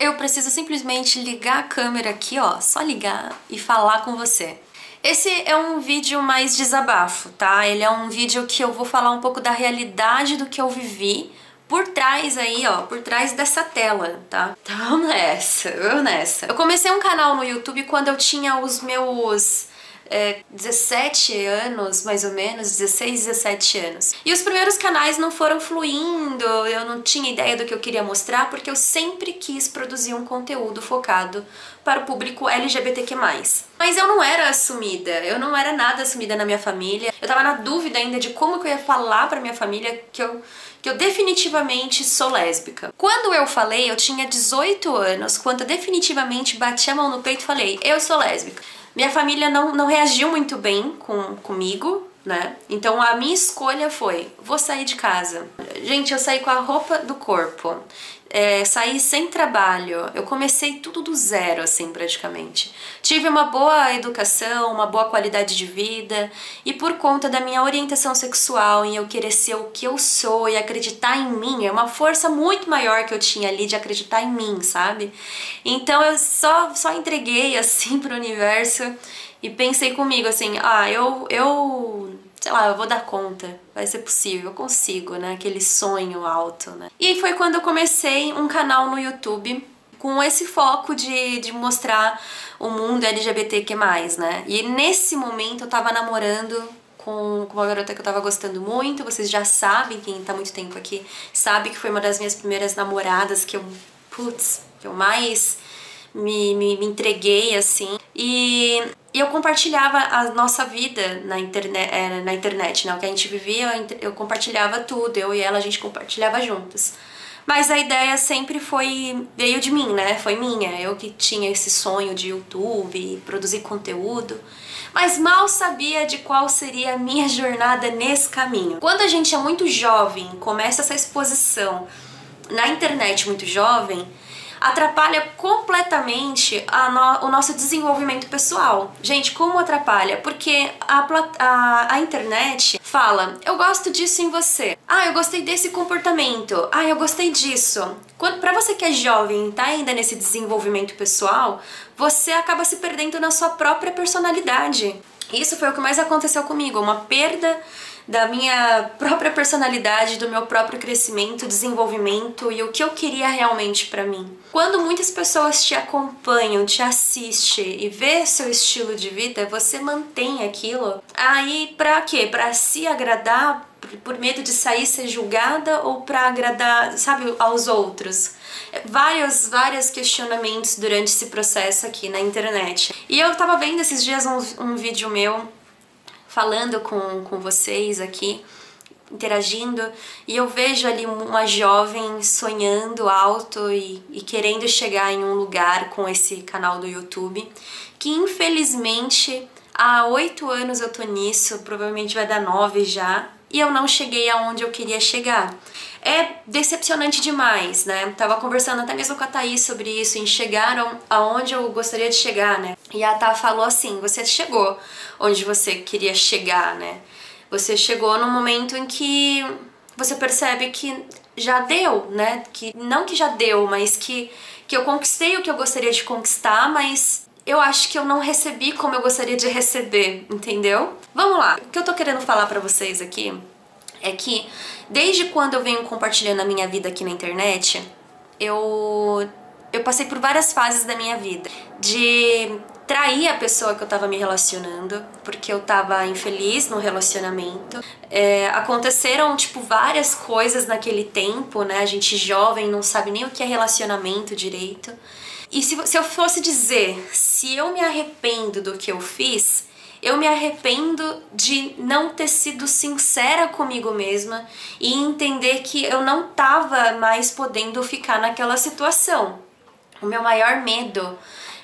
eu preciso simplesmente ligar a câmera aqui, ó, só ligar e falar com você. Esse é um vídeo mais desabafo, tá? Ele é um vídeo que eu vou falar um pouco da realidade do que eu vivi por trás aí, ó, por trás dessa tela, tá? Então nessa, eu nessa. Eu comecei um canal no YouTube quando eu tinha os meus é, 17 anos, mais ou menos, 16, 17 anos. E os primeiros canais não foram fluindo, eu não tinha ideia do que eu queria mostrar, porque eu sempre quis produzir um conteúdo focado para o público LGBTQ+. Mas eu não era assumida, eu não era nada assumida na minha família. Eu tava na dúvida ainda de como que eu ia falar pra minha família que eu que eu definitivamente sou lésbica. Quando eu falei, eu tinha 18 anos, quando eu definitivamente bati a mão no peito e falei, eu sou lésbica. Minha família não, não reagiu muito bem com, comigo, né? Então a minha escolha foi: vou sair de casa. Gente, eu saí com a roupa do corpo é, saí sem trabalho, eu comecei tudo do zero, assim, praticamente. Tive uma boa educação, uma boa qualidade de vida, e por conta da minha orientação sexual, em eu querer ser o que eu sou e acreditar em mim, é uma força muito maior que eu tinha ali de acreditar em mim, sabe? Então eu só, só entreguei, assim, pro universo e pensei comigo, assim, ah, eu, eu sei lá, eu vou dar conta, vai ser possível, eu consigo, né? Aquele sonho alto, né? E foi quando eu comecei um canal no YouTube com esse foco de, de mostrar o mundo LGBTQ+, né? E nesse momento eu tava namorando com, com uma garota que eu tava gostando muito, vocês já sabem, quem tá muito tempo aqui, sabe que foi uma das minhas primeiras namoradas que eu, putz, que eu mais me, me, me entreguei, assim. E e eu compartilhava a nossa vida na internet, é, na internet, né? O que a gente vivia, eu compartilhava tudo, eu e ela a gente compartilhava juntas. Mas a ideia sempre foi veio de mim, né? Foi minha. Eu que tinha esse sonho de YouTube, produzir conteúdo, mas mal sabia de qual seria a minha jornada nesse caminho. Quando a gente é muito jovem, começa essa exposição na internet muito jovem, atrapalha completamente no, o nosso desenvolvimento pessoal. Gente, como atrapalha? Porque a, a, a internet fala, eu gosto disso em você. Ah, eu gostei desse comportamento. Ah, eu gostei disso. Pra você que é jovem, tá ainda nesse desenvolvimento pessoal, você acaba se perdendo na sua própria personalidade. Isso foi o que mais aconteceu comigo, uma perda da minha própria personalidade, do meu próprio crescimento, desenvolvimento e o que eu queria realmente para mim. Quando muitas pessoas te acompanham, te assistem e vê seu estilo de vida, você mantém aquilo. Aí para quê? Para se agradar, por medo de sair ser julgada ou para agradar, sabe, aos outros? Vários, vários questionamentos durante esse processo aqui na internet. E eu tava vendo esses dias um, um vídeo meu falando com, com vocês aqui, interagindo, e eu vejo ali uma jovem sonhando alto e, e querendo chegar em um lugar com esse canal do YouTube, que infelizmente há oito anos eu tô nisso, provavelmente vai dar nove já, e eu não cheguei aonde eu queria chegar. É decepcionante demais, né? Tava conversando até mesmo com a Thaís sobre isso, em chegaram aonde eu gostaria de chegar, né? E a Tha falou assim: você chegou onde você queria chegar, né? Você chegou no momento em que você percebe que já deu, né? Que não que já deu, mas que que eu conquistei o que eu gostaria de conquistar, mas eu acho que eu não recebi como eu gostaria de receber, entendeu? Vamos lá. O que eu tô querendo falar para vocês aqui é que desde quando eu venho compartilhando a minha vida aqui na internet, eu eu passei por várias fases da minha vida de trair a pessoa que eu tava me relacionando, porque eu tava infeliz no relacionamento. É, aconteceram, tipo, várias coisas naquele tempo, né? A gente jovem não sabe nem o que é relacionamento direito. E se, se eu fosse dizer se eu me arrependo do que eu fiz, eu me arrependo de não ter sido sincera comigo mesma e entender que eu não tava mais podendo ficar naquela situação. O meu maior medo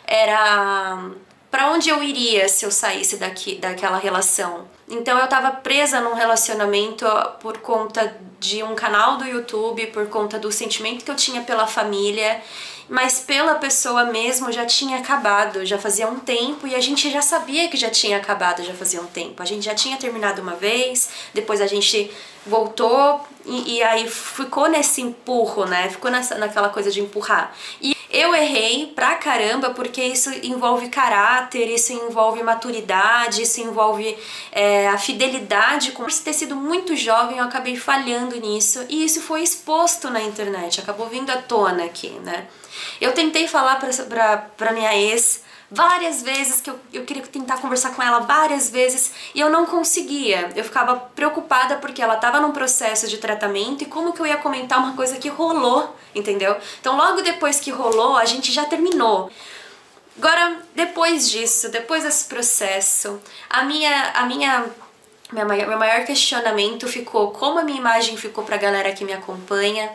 era para onde eu iria se eu saísse daqui daquela relação. Então eu tava presa num relacionamento por conta de um canal do YouTube, por conta do sentimento que eu tinha pela família, mas pela pessoa mesmo já tinha acabado, já fazia um tempo e a gente já sabia que já tinha acabado, já fazia um tempo. A gente já tinha terminado uma vez, depois a gente voltou E, e, aí ficou nesse empurro, né? Ficou nessa, naquela coisa de empurrar. E eu errei pra caramba porque isso envolve caráter, isso envolve maturidade, isso envolve é, a fidelidade. Por ter sido muito jovem, eu acabei falhando nisso e isso foi exposto na internet, acabou vindo à tona aqui, né? Eu tentei falar pra, pra, pra minha ex várias vezes que eu, eu queria tentar conversar com ela várias vezes e eu não conseguia. Eu ficava preocupada porque ela estava num processo de tratamento e como que eu ia comentar uma coisa que rolou, entendeu? Então logo depois que rolou, a gente já terminou. Agora, depois disso, depois desse processo, a minha a minha meu maior questionamento ficou como a minha imagem ficou pra galera que me acompanha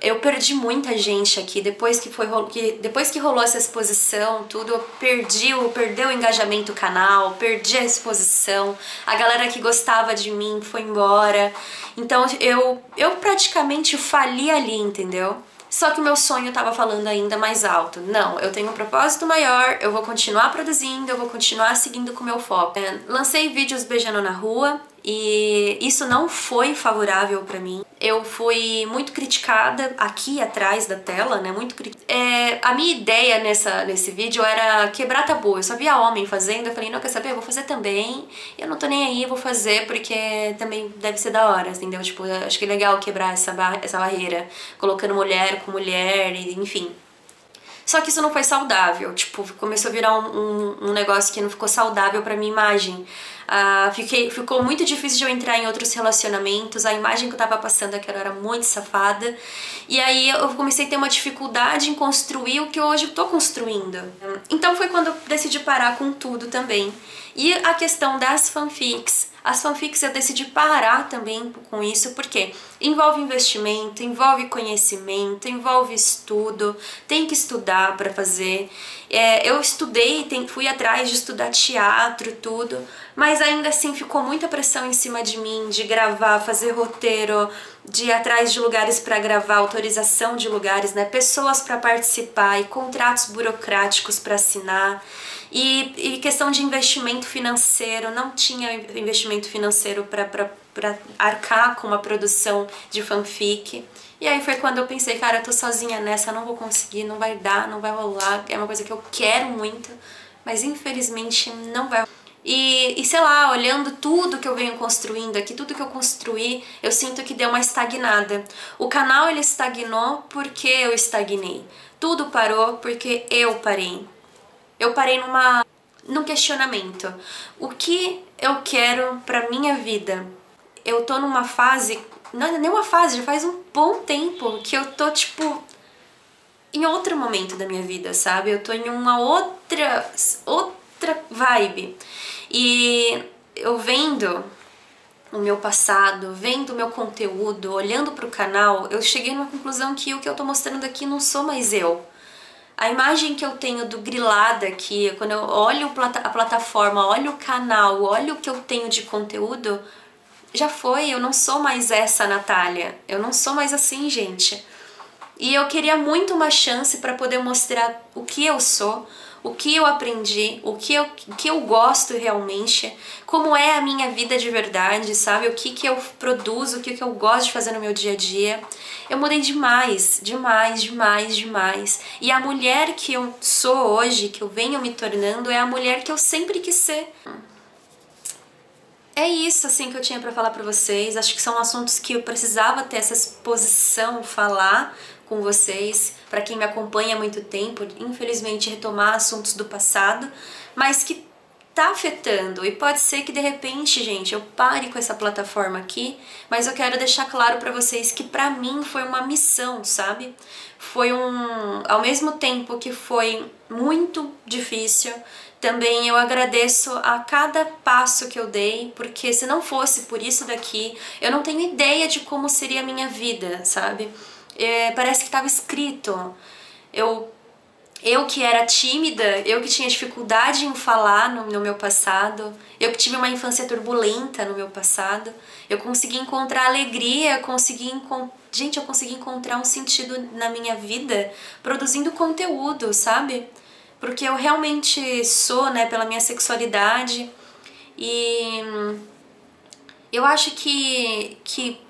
eu perdi muita gente aqui depois que foi que depois que rolou essa exposição, tudo, eu perdi, eu perdeu o engajamento do canal, perdi a exposição. A galera que gostava de mim foi embora. Então eu eu praticamente fali ali, entendeu? Só que o meu sonho estava falando ainda mais alto. Não, eu tenho um propósito maior, eu vou continuar produzindo, eu vou continuar seguindo com o meu foco. É, lancei vídeos beijando na rua, e isso não foi favorável para mim. Eu fui muito criticada aqui atrás da tela, né? Muito é, A minha ideia nessa, nesse vídeo era quebrar tabu. Eu só via homem fazendo, eu falei, não, quer saber? Eu vou fazer também. Eu não tô nem aí, vou fazer porque também deve ser da hora, entendeu? Tipo, acho que é legal quebrar essa, bar essa barreira, colocando mulher com mulher, enfim. Só que isso não foi saudável, tipo, começou a virar um, um, um negócio que não ficou saudável pra minha imagem. Uh, fiquei, ficou muito difícil de eu entrar em outros relacionamentos, a imagem que eu tava passando aquela era muito safada. E aí eu comecei a ter uma dificuldade em construir o que hoje eu tô construindo. Então foi quando eu decidi parar com tudo também. E a questão das fanfics, as fanfics eu decidi parar também com isso, porque envolve investimento, envolve conhecimento, envolve estudo, tem que estudar para fazer. É, eu estudei, tem, fui atrás de estudar teatro, tudo, mas ainda assim ficou muita pressão em cima de mim de gravar, fazer roteiro, de ir atrás de lugares para gravar, autorização de lugares, né, pessoas para participar e contratos burocráticos para assinar. E, e, questão de investimento financeiro, não tinha investimento financeiro para arcar com uma produção de fanfic. E aí foi quando eu pensei, cara, eu tô sozinha nessa, não vou conseguir, não vai dar, não vai rolar. É uma coisa que eu quero muito, mas infelizmente não vai e, e sei lá, olhando tudo que eu venho construindo aqui, tudo que eu construí, eu sinto que deu uma estagnada. O canal ele estagnou porque eu estagnei. Tudo parou porque eu parei. Eu parei numa num questionamento. O que eu quero para minha vida? Eu tô numa fase, não é nem uma fase, já faz um bom tempo que eu tô tipo em outro momento da minha vida, sabe? Eu tô em uma outra outra vibe. E eu vendo o meu passado, vendo o meu conteúdo, olhando para o canal, eu cheguei numa conclusão que o que eu tô mostrando aqui não sou mais eu. A imagem que eu tenho do grilada aqui, quando eu olho a plataforma, olho o canal, olho o que eu tenho de conteúdo, já foi, eu não sou mais essa Natália. Eu não sou mais assim, gente. E eu queria muito uma chance para poder mostrar o que eu sou, o que eu aprendi, o que eu, o que eu gosto realmente, como é a minha vida de verdade, sabe? O que, que eu produzo, o que, que eu gosto de fazer no meu dia a dia. Eu mudei demais, demais, demais, demais. E a mulher que eu sou hoje, que eu venho me tornando, é a mulher que eu sempre quis ser. É isso assim que eu tinha para falar para vocês. Acho que são assuntos que eu precisava ter essa exposição, falar, com vocês, para quem me acompanha há muito tempo, infelizmente retomar assuntos do passado, mas que tá afetando e pode ser que de repente, gente, eu pare com essa plataforma aqui, mas eu quero deixar claro para vocês que para mim foi uma missão, sabe? Foi um, ao mesmo tempo que foi muito difícil, também eu agradeço a cada passo que eu dei, porque se não fosse por isso daqui, eu não tenho ideia de como seria a minha vida, sabe? É, parece que estava escrito. Eu, eu que era tímida, eu que tinha dificuldade em falar no, no meu passado, eu que tive uma infância turbulenta no meu passado, eu consegui encontrar alegria, consegui gente, eu consegui encontrar um sentido na minha vida produzindo conteúdo, sabe? Porque eu realmente sou, né, pela minha sexualidade e eu acho que, que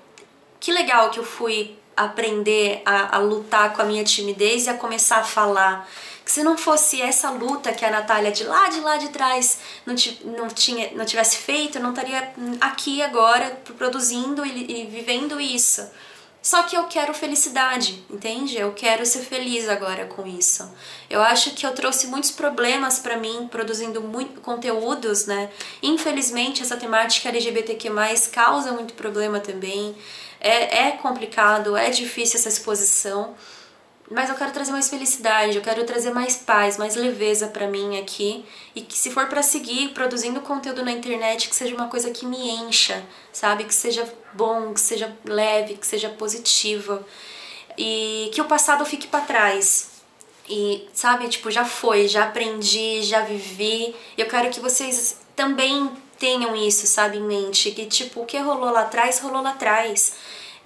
que legal que eu fui aprender a, a lutar com a minha timidez e a começar a falar que se não fosse essa luta que a Natália de lá de lá de trás não, não, tinha, não tivesse feito, eu não estaria aqui agora produzindo e, e vivendo isso. Só que eu quero felicidade, entende? Eu quero ser feliz agora com isso. Eu acho que eu trouxe muitos problemas para mim produzindo muito conteúdos, né? Infelizmente essa temática LGBTQ+ causa muito problema também. É, é complicado, é difícil essa exposição. Mas eu quero trazer mais felicidade, eu quero trazer mais paz, mais leveza para mim aqui e que se for para seguir produzindo conteúdo na internet que seja uma coisa que me encha, sabe? Que seja bom, que seja leve, que seja positivo e que o passado fique para trás. E sabe, tipo, já foi, já aprendi, já vivi. Eu quero que vocês também tenham isso, sabe, em mente, que tipo, o que rolou lá atrás, rolou lá atrás.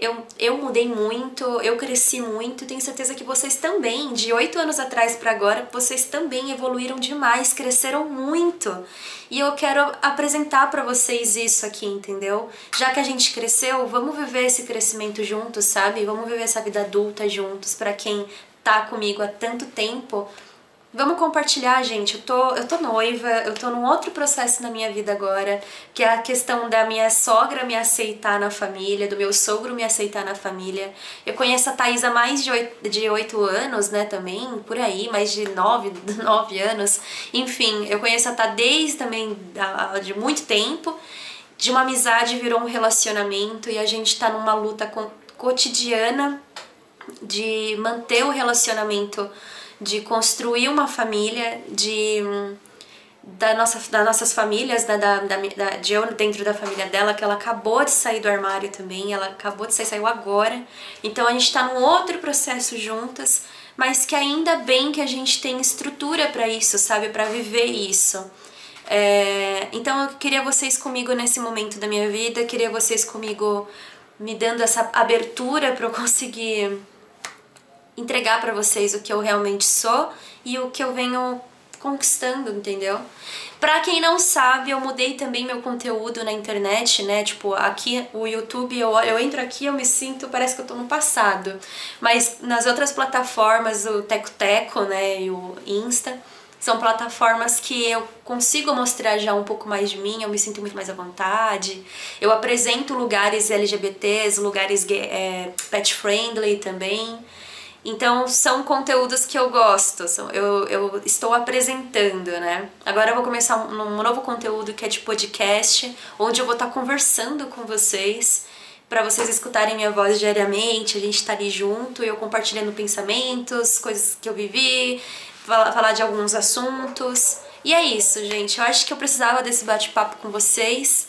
Eu, eu mudei muito, eu cresci muito, tenho certeza que vocês também, de oito anos atrás para agora, vocês também evoluíram demais, cresceram muito. E eu quero apresentar para vocês isso aqui, entendeu? Já que a gente cresceu, vamos viver esse crescimento juntos, sabe? Vamos viver essa vida adulta juntos, para quem tá comigo há tanto tempo Vamos compartilhar, gente. Eu tô, eu tô noiva, eu tô num outro processo na minha vida agora, que é a questão da minha sogra me aceitar na família, do meu sogro me aceitar na família. Eu conheço a Thaís há mais de oito, de oito anos, né, também, por aí, mais de nove, nove anos. Enfim, eu conheço a Tá desde também de muito tempo. De uma amizade virou um relacionamento e a gente tá numa luta cotidiana de manter o relacionamento de construir uma família, de da nossa, das nossas famílias, da, da, da, de eu dentro da família dela, que ela acabou de sair do armário também, ela acabou de sair, saiu agora. Então a gente tá num outro processo juntas, mas que ainda bem que a gente tem estrutura para isso, sabe? para viver isso. É, então eu queria vocês comigo nesse momento da minha vida, queria vocês comigo me dando essa abertura para eu conseguir entregar para vocês o que eu realmente sou e o que eu venho conquistando, entendeu? Pra quem não sabe, eu mudei também meu conteúdo na internet, né? Tipo, aqui o YouTube, eu, eu entro aqui eu me sinto, parece que eu tô no passado. Mas nas outras plataformas, o Teco Teco, né, e o Insta, são plataformas que eu consigo mostrar já um pouco mais de mim, eu me sinto muito mais à vontade. Eu apresento lugares LGBTs, lugares é, pet friendly também. Então são conteúdos que eu gosto, eu, eu estou apresentando, né? Agora eu vou começar um, novo conteúdo que é de podcast, onde eu vou estar conversando com vocês, para vocês escutarem minha voz diariamente, a gente tá ali junto, eu compartilhando pensamentos, coisas que eu vivi, falar, falar de alguns assuntos. E é isso, gente. Eu acho que eu precisava desse bate-papo com vocês.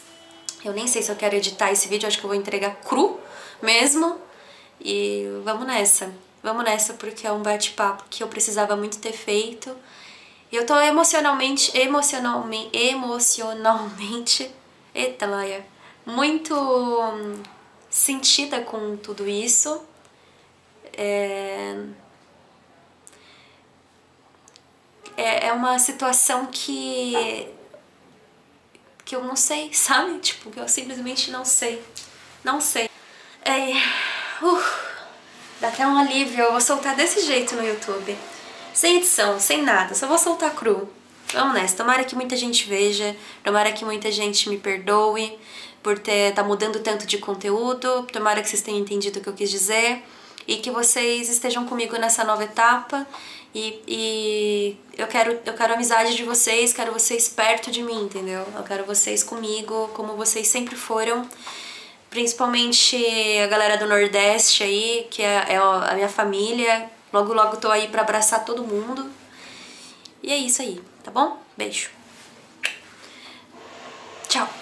Eu nem sei se eu quero editar esse vídeo, acho que eu vou entregar cru mesmo. E vamos nessa. Vamos nessa porque é um bate-papo que eu precisava muito ter feito. E eu tô emocionalmente, emocionalmente, emocionalmente, eita Laia, muito hum, sentida com tudo isso. É... é, é uma situação que que eu não sei, sabe? Tipo, que eu simplesmente não sei. Não sei. É... Uh. Dá até um alívio, eu vou soltar desse jeito no YouTube. Sem edição, sem nada, só vou soltar cru. Vamos nessa, tomara que muita gente veja, tomara que muita gente me perdoe por ter tá mudando tanto de conteúdo, tomara que vocês tenham entendido o que eu quis dizer e que vocês estejam comigo nessa nova etapa e, e eu quero eu quero a amizade de vocês, quero vocês perto de mim, entendeu? Eu quero vocês comigo, como vocês sempre foram principalmente a galera do Nordeste aí, que é, é a minha família. Logo, logo tô aí pra abraçar todo mundo. E é isso aí, tá bom? Beijo. Tchau.